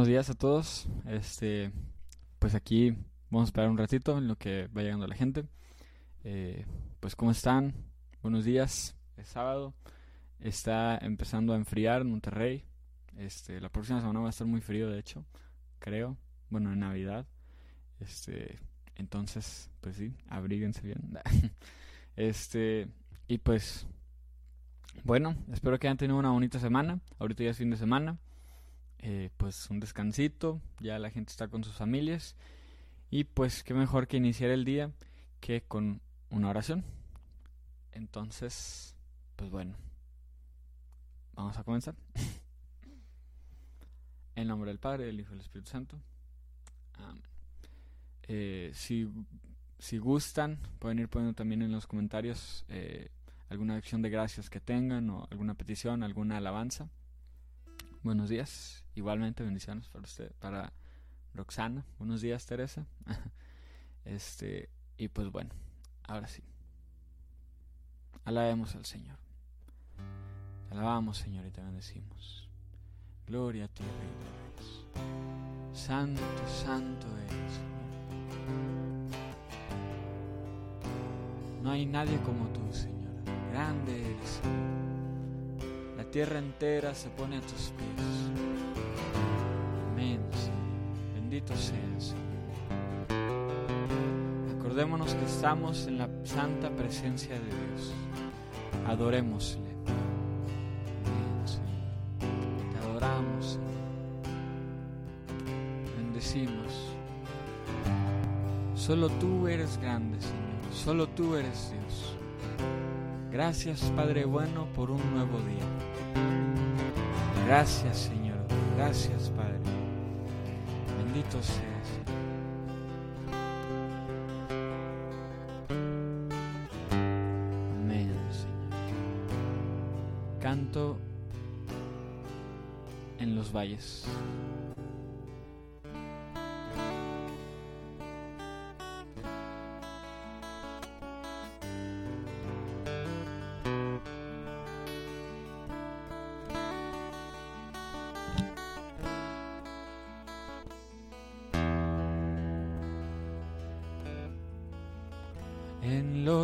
Buenos días a todos. Este, pues aquí vamos a esperar un ratito en lo que va llegando la gente. Eh, pues cómo están. Buenos días. Es sábado. Está empezando a enfriar en Monterrey. Este, la próxima semana va a estar muy frío, de hecho, creo. Bueno, en Navidad. Este, entonces, pues sí, abríguense bien. este, y pues bueno, espero que hayan tenido una bonita semana. Ahorita ya es fin de semana. Eh, pues un descansito, ya la gente está con sus familias. Y pues qué mejor que iniciar el día que con una oración. Entonces, pues bueno, vamos a comenzar. en nombre del Padre, del Hijo y del Espíritu Santo. Eh, si, si gustan, pueden ir poniendo también en los comentarios. Eh, alguna acción de gracias que tengan o alguna petición, alguna alabanza. Buenos días, igualmente bendiciones para usted, para Roxana. Buenos días, Teresa. este, y pues bueno, ahora sí. Alabemos al Señor. Te alabamos, Señor, y te bendecimos. Gloria a ti, Rey de Reyes. Santo, santo eres, Señor. No hay nadie como tú, Señor grande eres. Tierra entera se pone a tus pies. Amén, Bendito seas, Acordémonos que estamos en la santa presencia de Dios. Adorémosle. Te adoramos, Bendecimos. Solo tú eres grande, Señor. Solo tú eres Dios. Gracias Padre bueno por un nuevo día. Gracias Señor. Gracias Padre. Bendito seas. Amén Señor. Canto en los valles.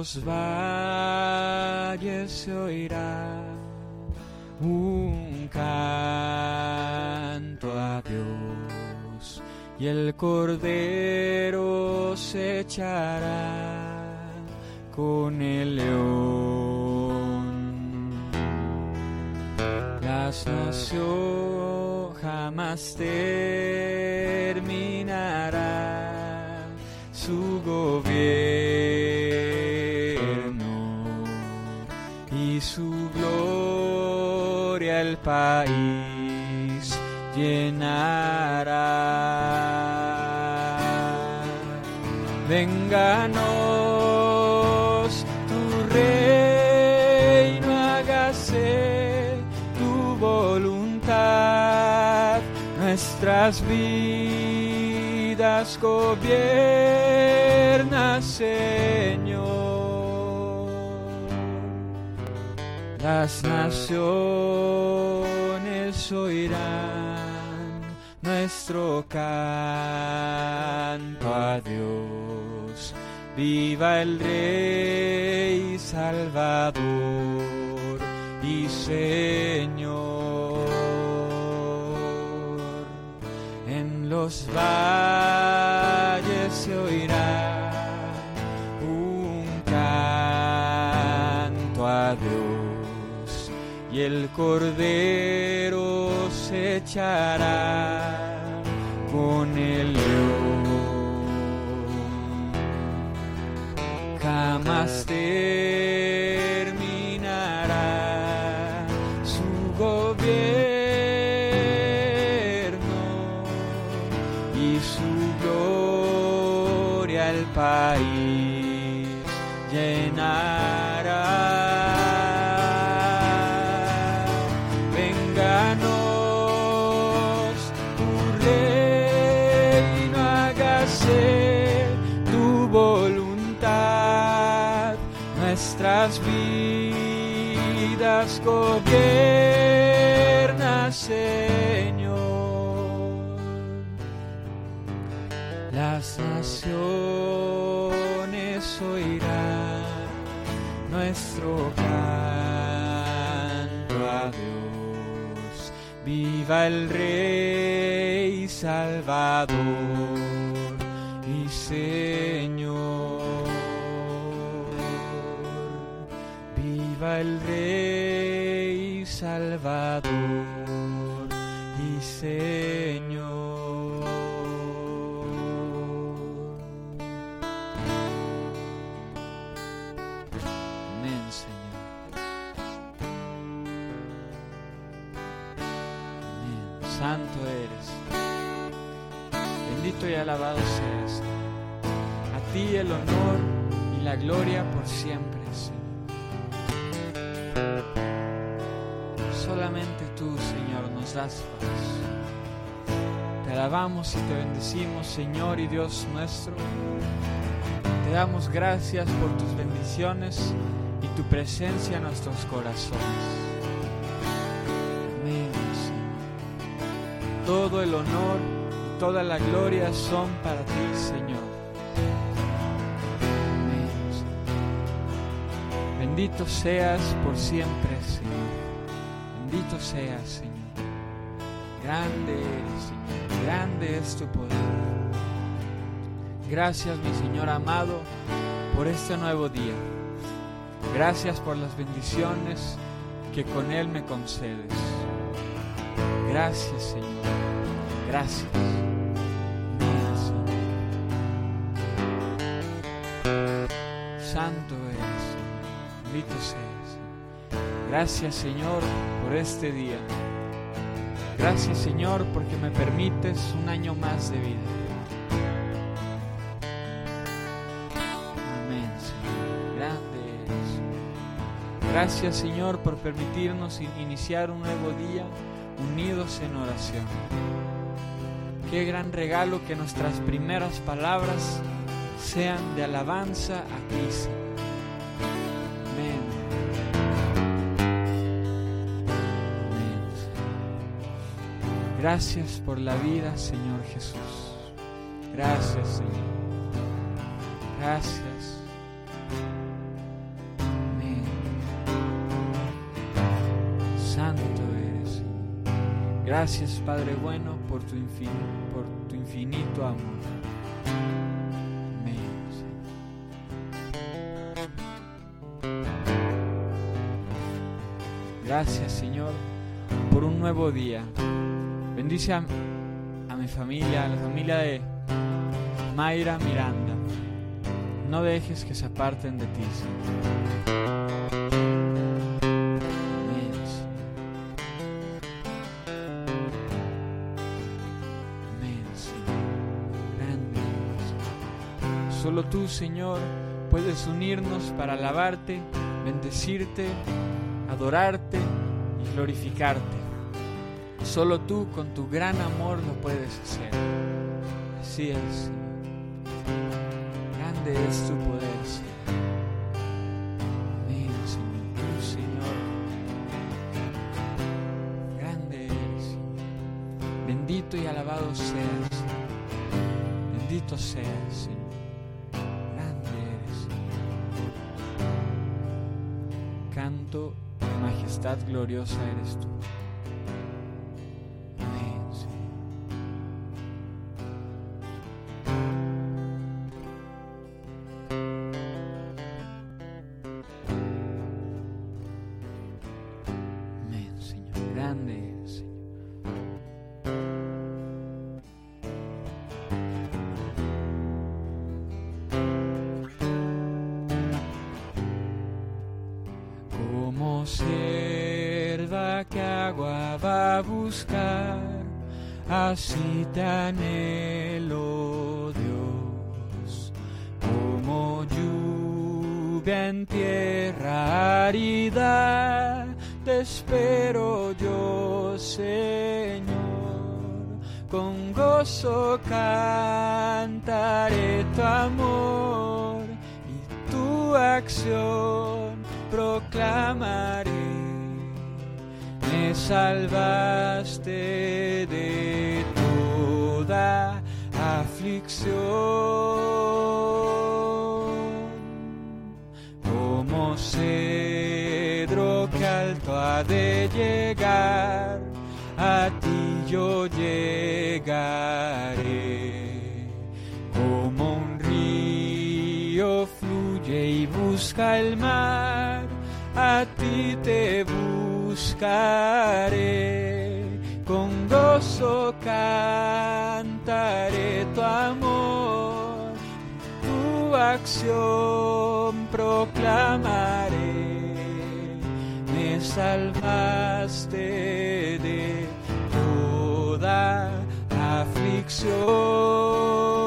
Los valles se oirá un canto a Dios y el cordero se echará con el león. La nación jamás terminará su gobierno el país llenará. Vénganos tu reino, hágase tu voluntad, nuestras vidas gobierna, Señor. Las naciones oirán nuestro canto a Dios. Viva el Rey Salvador y Señor. En los valles y el cordero se echará con el león. Jamás gobierna Señor. Las naciones oirán nuestro canto a Dios. Viva el Rey Salvador y Señor. El Rey Salvador y Señor. Amén, Señor. Santo eres. Bendito y alabado seas. A ti el honor y la gloria por siempre, Te alabamos y te bendecimos, Señor y Dios nuestro. Te damos gracias por tus bendiciones y tu presencia en nuestros corazones. Amén, Señor. Todo el honor y toda la gloria son para ti, Señor. Amén, Señor. Bendito seas por siempre, Señor. Bendito seas, Señor. Grande Señor. Grande es tu poder. Gracias, mi Señor amado, por este nuevo día. Gracias por las bendiciones que con Él me concedes. Gracias, Señor. Gracias. Amén, Señor. Santo eres. Bendito seas. Gracias, Señor, por este día. Gracias, Señor, porque me permites un año más de vida. Amén, Señor. Grande eres. Gracias, Señor, por permitirnos in- iniciar un nuevo día unidos en oración. Qué gran regalo que nuestras primeras palabras sean de alabanza a ti, Gracias por la vida, Señor Jesús. Gracias, Señor. Gracias. Amén. Santo eres. Señor. Gracias, Padre bueno, por tu, infin- por tu infinito amor. Gracias, Señor, por un nuevo día. Bendice a, mi familia, a la familia de Mayra Miranda. No dejes que se aparten de ti. Solo tú, Señor, puedes unirnos para alabarte, bendecirte, adorarte y glorificarte. Solo tú con tu gran amor lo puedes hacer. Así es, Señor. Grande es tu poder, Señor. Amén, Señor. Tú, Señor. Grande eres. Bendito y alabado seas. Bendito seas, Señor. Grande eres. Canto, majestad gloriosa eres tú. En tierra árida, te espero yo, Señor. Con gozo cantaré tu amor y tu acción proclamaré. Me salvaste de toda aflicción. Cedro que alto ha de llegar, a ti yo llegaré. Como un río fluye y busca el mar, a ti te buscaré. Con gozo cantaré tu amor, tu acción proclamaré. Me salvaste de toda aflicción.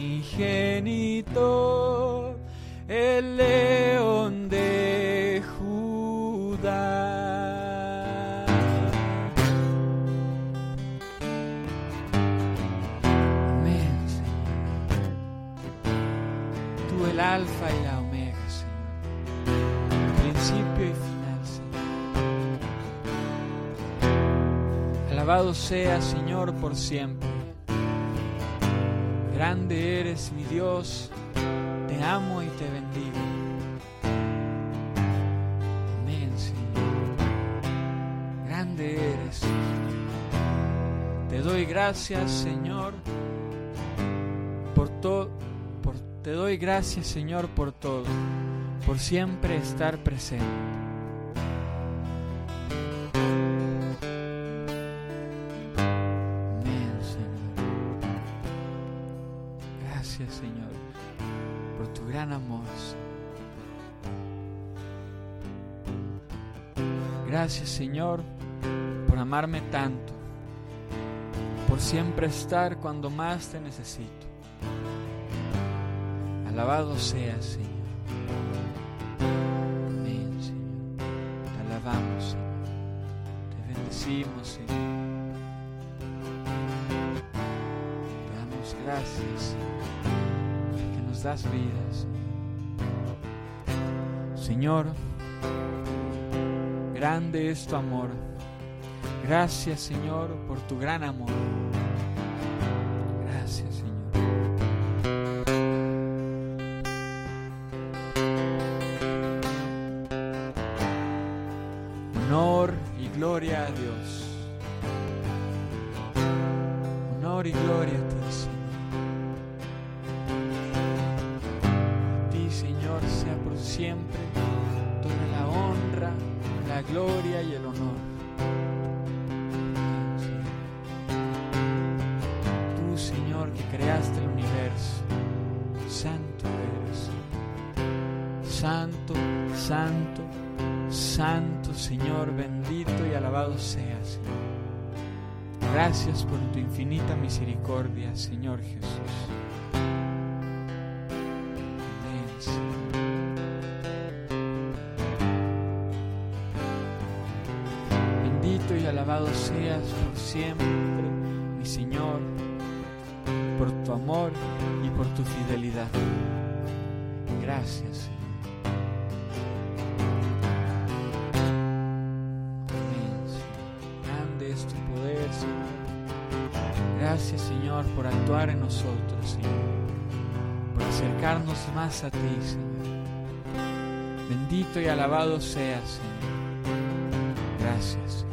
Unigénito, el león de Judá. Amén, Señor. Tú el alfa y la omega, Señor. Principio y final, Señor. Alabado sea, Señor, por siempre. Grande eres, mi Dios. Te amo y te bendigo. Amén, Señor. Grande eres. Te doy gracias, Señor, por todo. Te doy gracias, Señor, por todo, por siempre estar presente. Gracias, Señor, por amarme tanto por siempre estar cuando más te necesito. Alabado seas, Señor. Amén, Señor. Te alabamos, Señor. Te bendecimos, Señor. Te damos gracias, Señor, que nos das vida, Señor. Señor, grande es tu amor. Gracias Señor por tu gran amor. Creaste el universo, santo eres. Santo, santo, santo, Señor, bendito y alabado seas, Gracias por tu infinita misericordia, Señor Jesús. Bendito y alabado seas por siempre, Gracias, Señor. Gracias Señor por actuar en nosotros, Señor, por acercarnos más a ti, Señor. Bendito y alabado seas, Señor. Gracias. Señor.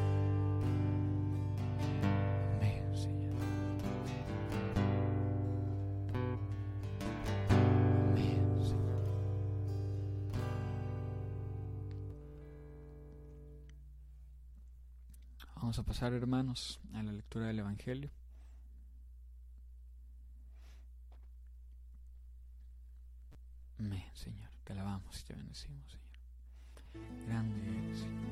Vamos a pasar, hermanos, a la lectura del Evangelio. Amén, Señor. Te alabamos y te bendecimos, Señor. Grande eres, Señor.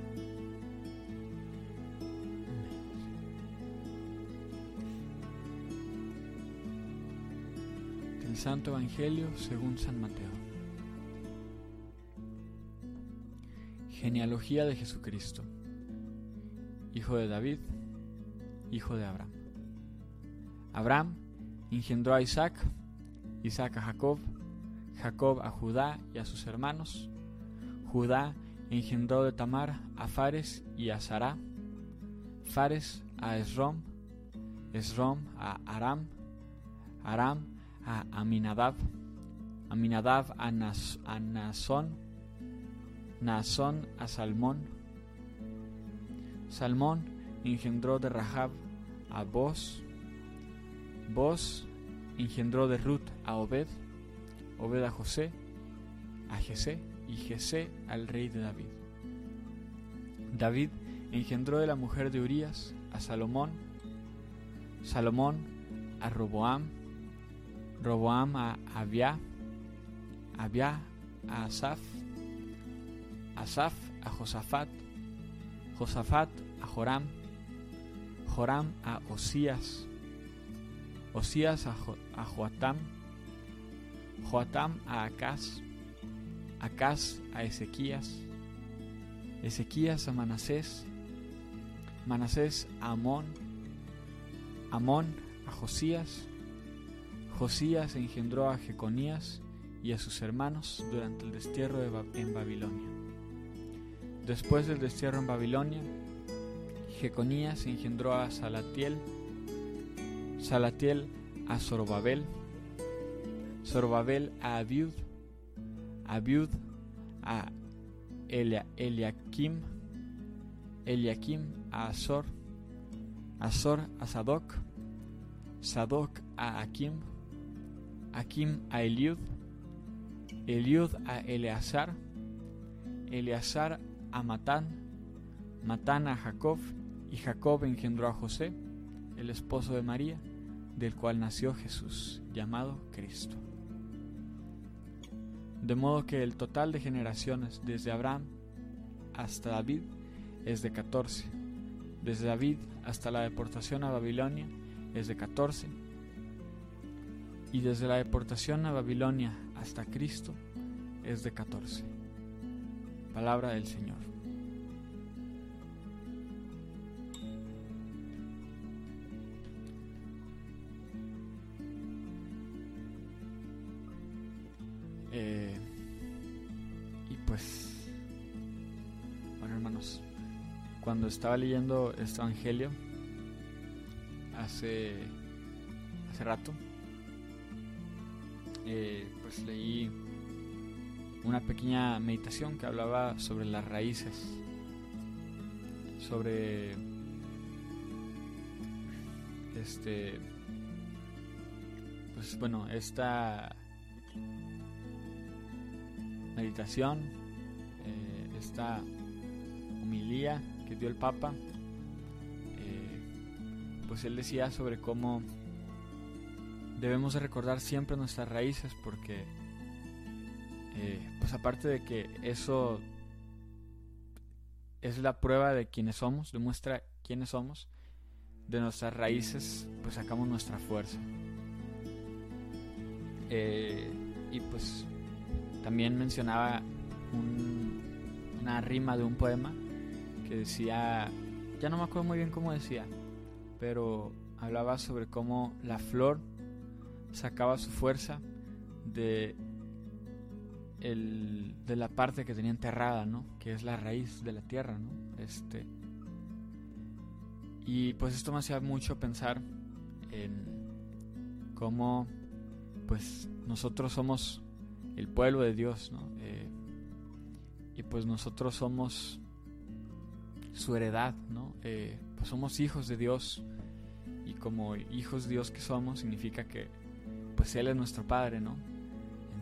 El Santo Evangelio según San Mateo. Genealogía de Jesucristo, hijo de David, hijo de Abraham. Abraham engendró a Isaac, Isaac a Jacob, Jacob a Judá y a sus hermanos. Judá engendró de Tamar a Fares y a Sará. Fares a Esrom. Esrom a Aram. Aram a Aminadab. Aminadab a, Nas a a Salmón. Salmón engendró de Rahab a Boz. Boz engendró de Ruth a Obed. Obed a José, a Jesé y Jesé al rey de David. David engendró de la mujer de Urías a Salomón, Salomón a Roboam, Roboam a Abia, Abia a Asaf, Asaf a Josafat, Josafat Joram, Joram a Osías, Osías a, jo a Joatam, Joatam a Acaz, Acaz a Ezequías, Ezequías a Manasés, Manasés a Amón, Amón a Josías, Josías engendró a Jeconías y a sus hermanos durante el destierro de en Babilonia. Después del destierro en Babilonia, Jeconías engendró a Salatiel, Salatiel a Zorobabel, Zorobabel a Abiud, Abiud a Elia, Eliakim, Eliakim a Azor, Azor a Sadoc, Sadoc a Akim, Akim a Eliud, Eliud a Eleazar, Eleazar a Matán, Matán a Jacob, y Jacob engendró a José, el esposo de María, del cual nació Jesús, llamado Cristo. De modo que el total de generaciones desde Abraham hasta David es de 14. Desde David hasta la deportación a Babilonia es de 14. Y desde la deportación a Babilonia hasta Cristo es de 14. Palabra del Señor. Hermanos, cuando estaba leyendo este Evangelio hace, hace rato, eh, pues leí una pequeña meditación que hablaba sobre las raíces, sobre este, pues bueno, esta meditación, eh, esta humilía que dio el Papa, eh, pues él decía sobre cómo debemos de recordar siempre nuestras raíces porque eh, pues aparte de que eso es la prueba de quiénes somos, demuestra quiénes somos, de nuestras raíces pues sacamos nuestra fuerza. Eh, y pues también mencionaba una rima de un poema que decía, ya no me acuerdo muy bien cómo decía, pero hablaba sobre cómo la flor sacaba su fuerza de, el, de la parte que tenía enterrada, ¿no? Que es la raíz de la tierra, ¿no? Este, y pues esto me hacía mucho pensar en cómo pues nosotros somos el pueblo de Dios, ¿no? Eh, y pues nosotros somos su heredad, ¿no? Eh, pues somos hijos de Dios y como hijos de Dios que somos significa que pues Él es nuestro Padre, ¿no?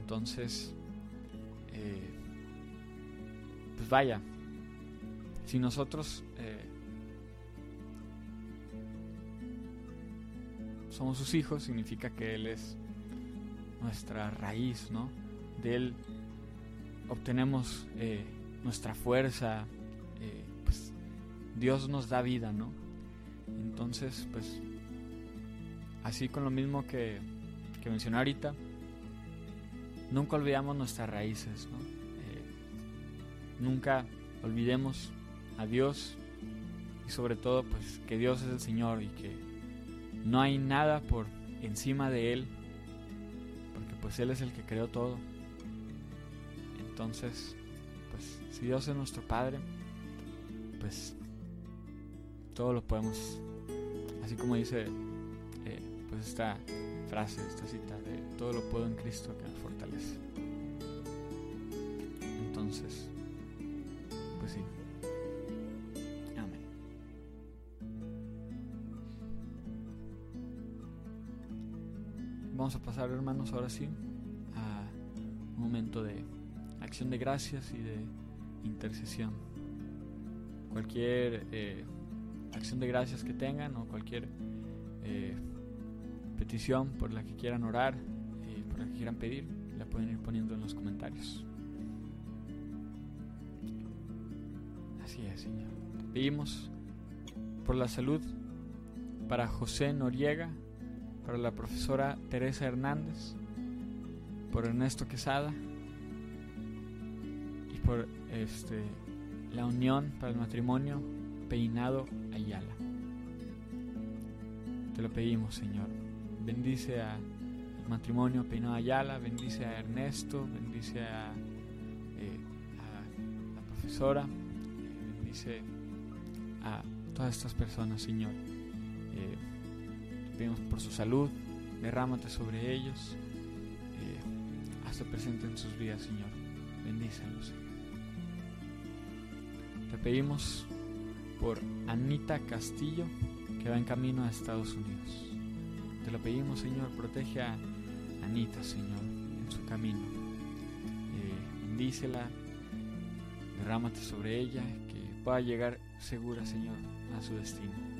Entonces, eh, pues vaya, si nosotros somos sus hijos, significa que Él es nuestra raíz, ¿no? De Él obtenemos eh, nuestra fuerza, eh, Dios nos da vida, ¿no? Entonces, pues, así con lo mismo que, que mencioné ahorita, nunca olvidamos nuestras raíces, ¿no? Eh, nunca olvidemos a Dios y sobre todo, pues, que Dios es el Señor y que no hay nada por encima de Él pues Él es el que creó todo. Entonces, pues si Dios es nuestro Padre, pues todo lo podemos, así como dice eh, pues esta frase, esta cita de todo lo puedo en Cristo que me fortalece. Entonces, pues sí. Amén. Vamos a pasar, hermanos, ahora sí, a un momento de acción de gracias y de intercesión. Cualquier eh, acción de gracias que tengan o cualquier eh, petición por la que quieran orar y por la que quieran pedir, la pueden ir poniendo en los comentarios. Así es, Señor. Pedimos por la salud para José Noriega para la profesora Teresa Hernández, por Ernesto Quesada y por este, la unión para el matrimonio Peinado Ayala. Te lo pedimos, Señor. Bendice al matrimonio Peinado Ayala, bendice a Ernesto, bendice a, eh, a la profesora, bendice a todas estas personas, Señor. Eh, pedimos por su salud, derrámate sobre ellos, eh, hazte presente en sus vidas, Señor. Bendícelos, Señor. Te pedimos por Anita Castillo, que va en camino a Estados Unidos. Te lo pedimos, Señor, protege a Anita, Señor, en su camino. Eh, bendícela, derrámate sobre ella, que pueda llegar segura, Señor, a su destino.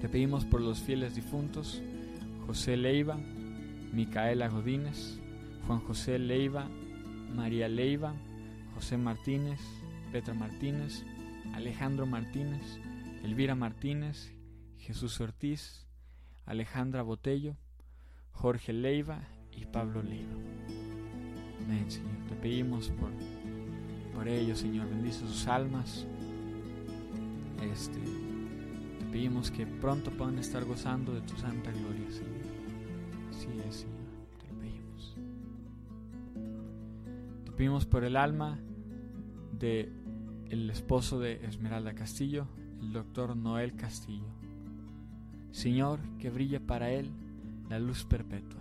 Te pedimos por los fieles difuntos, José Leiva, Micaela Godínez, Juan José Leiva, María Leiva, José Martínez, Petra Martínez, Alejandro Martínez, Elvira Martínez, Jesús Ortiz, Alejandra Botello, Jorge Leiva y Pablo Leiva. Amén, Señor. Te pedimos por, por ellos, Señor. Bendice sus almas. Este, pedimos que pronto puedan estar gozando de tu santa gloria, Señor. Sí es, Señor, pedimos por el alma de el esposo de Esmeralda Castillo, el doctor Noel Castillo. Señor, que brille para él la luz perpetua.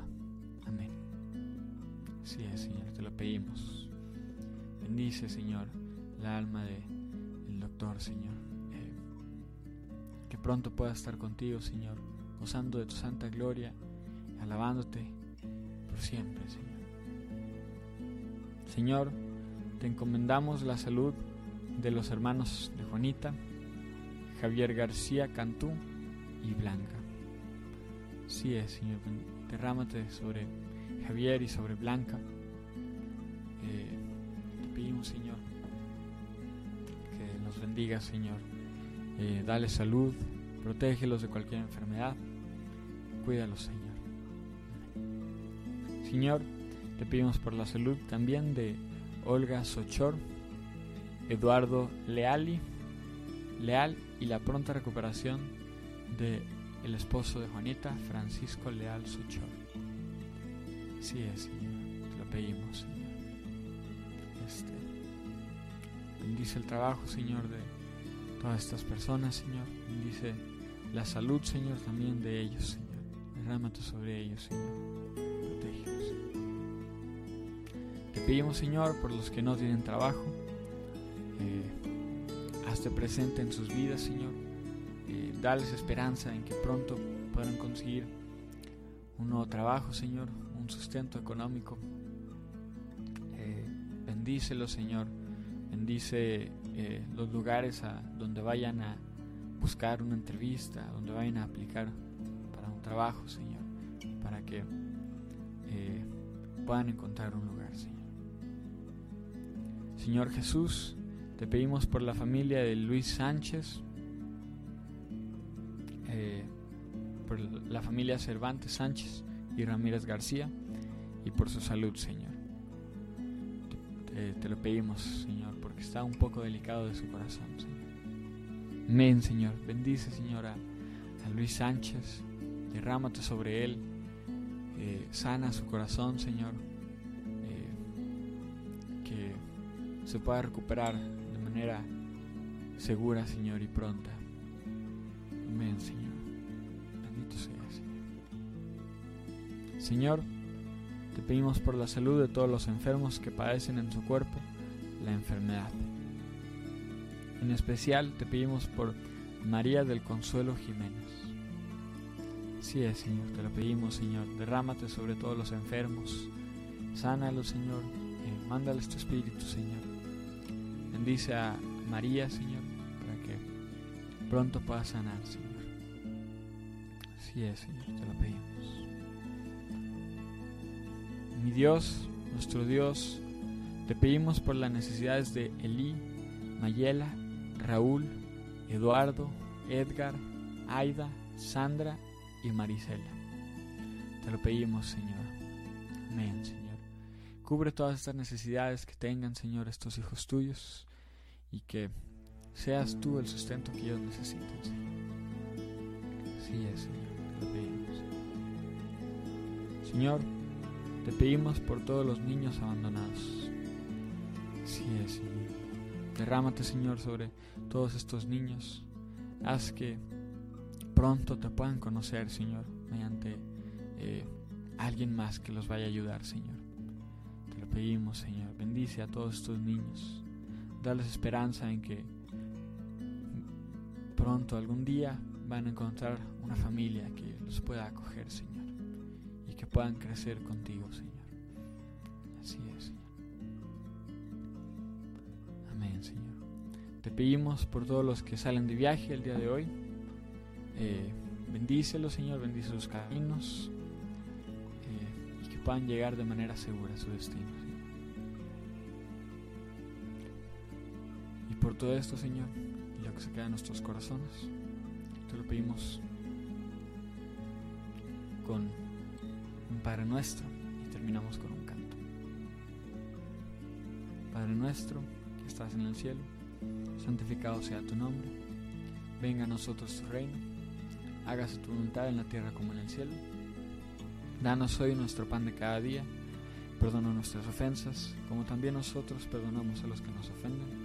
Amén. Sí es, Señor, te lo pedimos. Bendice, Señor, la alma de doctor, Señor pronto pueda estar contigo, Señor, gozando de tu santa gloria, alabándote, por siempre, Señor. Señor, te encomendamos la salud de los hermanos de Juanita, Javier García Cantú y Blanca. Sí es, Señor, derrámate sobre Javier y sobre Blanca. Eh, te pedimos, Señor, que nos bendiga, Señor. Eh, dale salud, protégelos de cualquier enfermedad, cuídalos, Señor. Señor, te pedimos por la salud también de Olga Sochor, Eduardo Leali, Leal y la pronta recuperación de el esposo de Juanita, Francisco Leal Sochor. Sí es, Señor, te lo pedimos, Señor. Este, bendice el trabajo, Señor, de todas estas personas, Señor. Bendice la salud, Señor, también de ellos, Señor. Derrámate sobre ellos, Señor. Pedimos, Señor, por los que no tienen trabajo. Eh, hazte presente en sus vidas, Señor. Eh, dales esperanza en que pronto puedan conseguir un nuevo trabajo, Señor, un sustento económico. Eh, bendícelos, Señor. Bendice eh, los lugares a donde vayan a buscar una entrevista, donde vayan a aplicar para un trabajo, Señor, para que eh, puedan encontrar un lugar, Señor. Señor Jesús, te pedimos por la familia de Luis Sánchez, eh, por la familia Cervantes Sánchez y Ramírez García y por su salud, Señor. Te, te lo pedimos, Señor, porque está un poco delicado de su corazón, Señor. Amén, Señor. Bendice, Señor, a, a Luis Sánchez. Derrámate sobre él. Eh, sana su corazón, Señor. Se pueda recuperar de manera segura, Señor, y pronta. Amén, Señor. Bendito sea, Señor. Señor, te pedimos por la salud de todos los enfermos que padecen en su cuerpo la enfermedad. En especial te pedimos por María del Consuelo Jiménez. Sí es, Señor, te lo pedimos, Señor. Derrámate sobre todos los enfermos. Sánalos, Señor. Eh, mándales tu espíritu, Señor. Bendice a María, Señor, para que pronto pueda sanar, Señor. Así es, Señor, te lo pedimos. Mi Dios, nuestro Dios, te pedimos por las necesidades de Elí, Mayela, Raúl, Eduardo, Edgar, Aida, Sandra y Marisela. Te lo pedimos, Señor. Amén, Señor. Cubre todas estas necesidades que tengan, Señor, estos hijos tuyos y que seas tú el sustento que ellos necesiten, Señor. Así es, Señor. Te pedimos. Señor, te pedimos por todos los niños abandonados. Así es, Señor. Derrámate, Señor, sobre todos estos niños. Haz que pronto te puedan conocer, Señor, mediante eh, alguien más que los vaya a ayudar, Señor. Pedimos, Señor. Bendice a todos estos niños. Dales esperanza en que pronto, algún día, van a encontrar una familia que los pueda acoger, Señor. Y que puedan crecer contigo, Señor. Así es, Señor. Amén, Señor. Te pedimos por todos los que salen de viaje el día de hoy. Eh, bendícelos, Señor, bendice sus caminos eh, y que puedan llegar de manera segura a su destino. Por todo esto, Señor, y lo que se queda en nuestros corazones, te lo pedimos con un Padre Nuestro y terminamos con un canto. Padre nuestro, que estás en el cielo, santificado sea tu nombre, venga a nosotros tu reino, hágase tu voluntad en la tierra como en el cielo. Danos hoy nuestro pan de cada día, perdona nuestras ofensas, como también nosotros perdonamos a los que nos ofenden.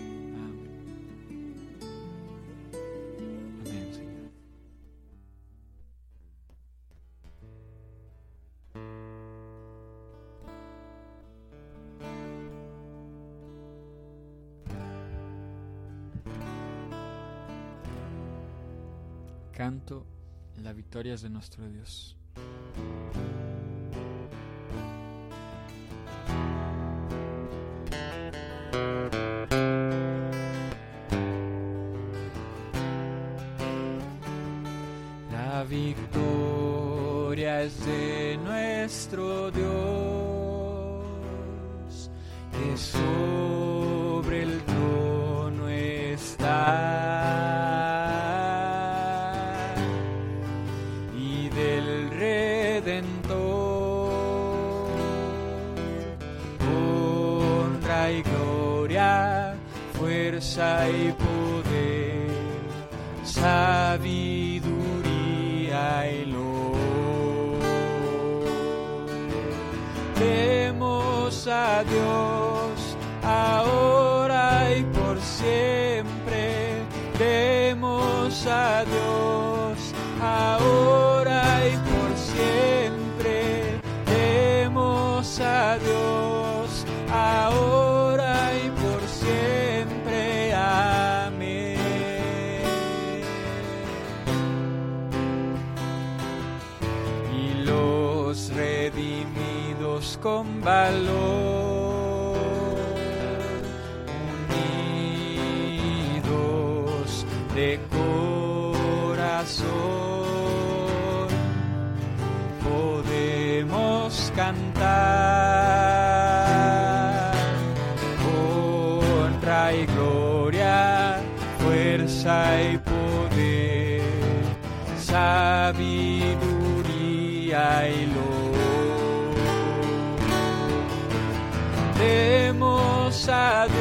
Es de nuestro Dios. La victoria es de nuestro Dios, que con valor, unidos de corazón, podemos cantar. Honra y gloria, fuerza y poder, sabiduría y luz. Demos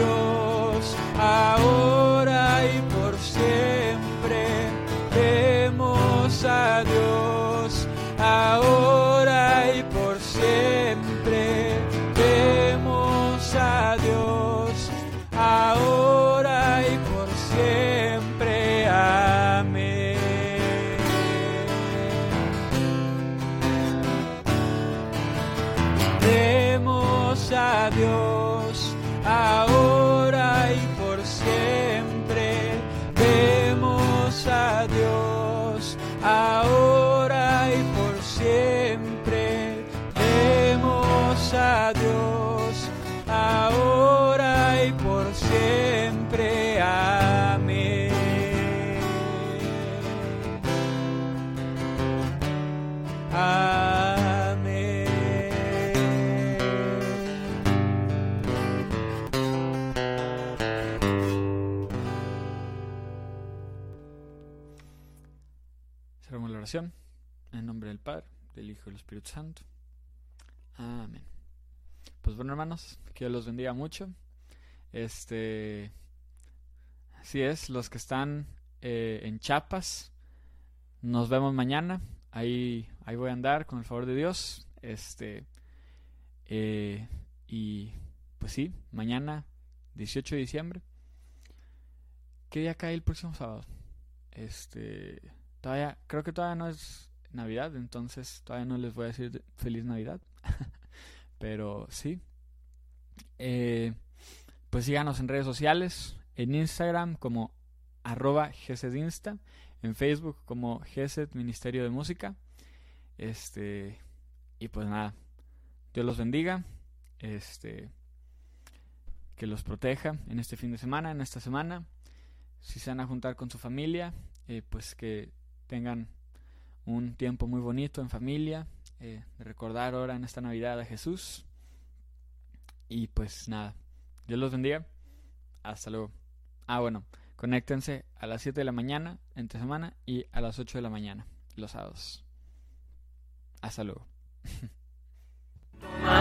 Espíritu Santo. Amén. Pues bueno, hermanos, que Dios los bendiga mucho. Este. Así es, los que están eh, en Chiapas, nos vemos mañana. Ahí, ahí voy a andar con el favor de Dios. Este. eh, y pues sí, mañana, 18 de diciembre. ¿Qué día cae el próximo sábado? Este. Todavía, creo que todavía no es Navidad, entonces todavía no les voy a decir feliz Navidad. Pero sí. Eh, pues síganos en redes sociales, en Instagram como arroba GESEDinsta, en Facebook como GESED Ministerio de Música. Este, y pues nada, Dios los bendiga, este, que los proteja en este fin de semana, en esta semana. Si se van a juntar con su familia, eh, pues que tengan un tiempo muy bonito en familia, eh, de recordar ahora en esta Navidad a Jesús. Y pues nada, Dios los bendiga. Hasta luego. Ah, bueno, conéctense a las 7 de la mañana entre semana y a las 8 de la mañana los sábados. Hasta luego.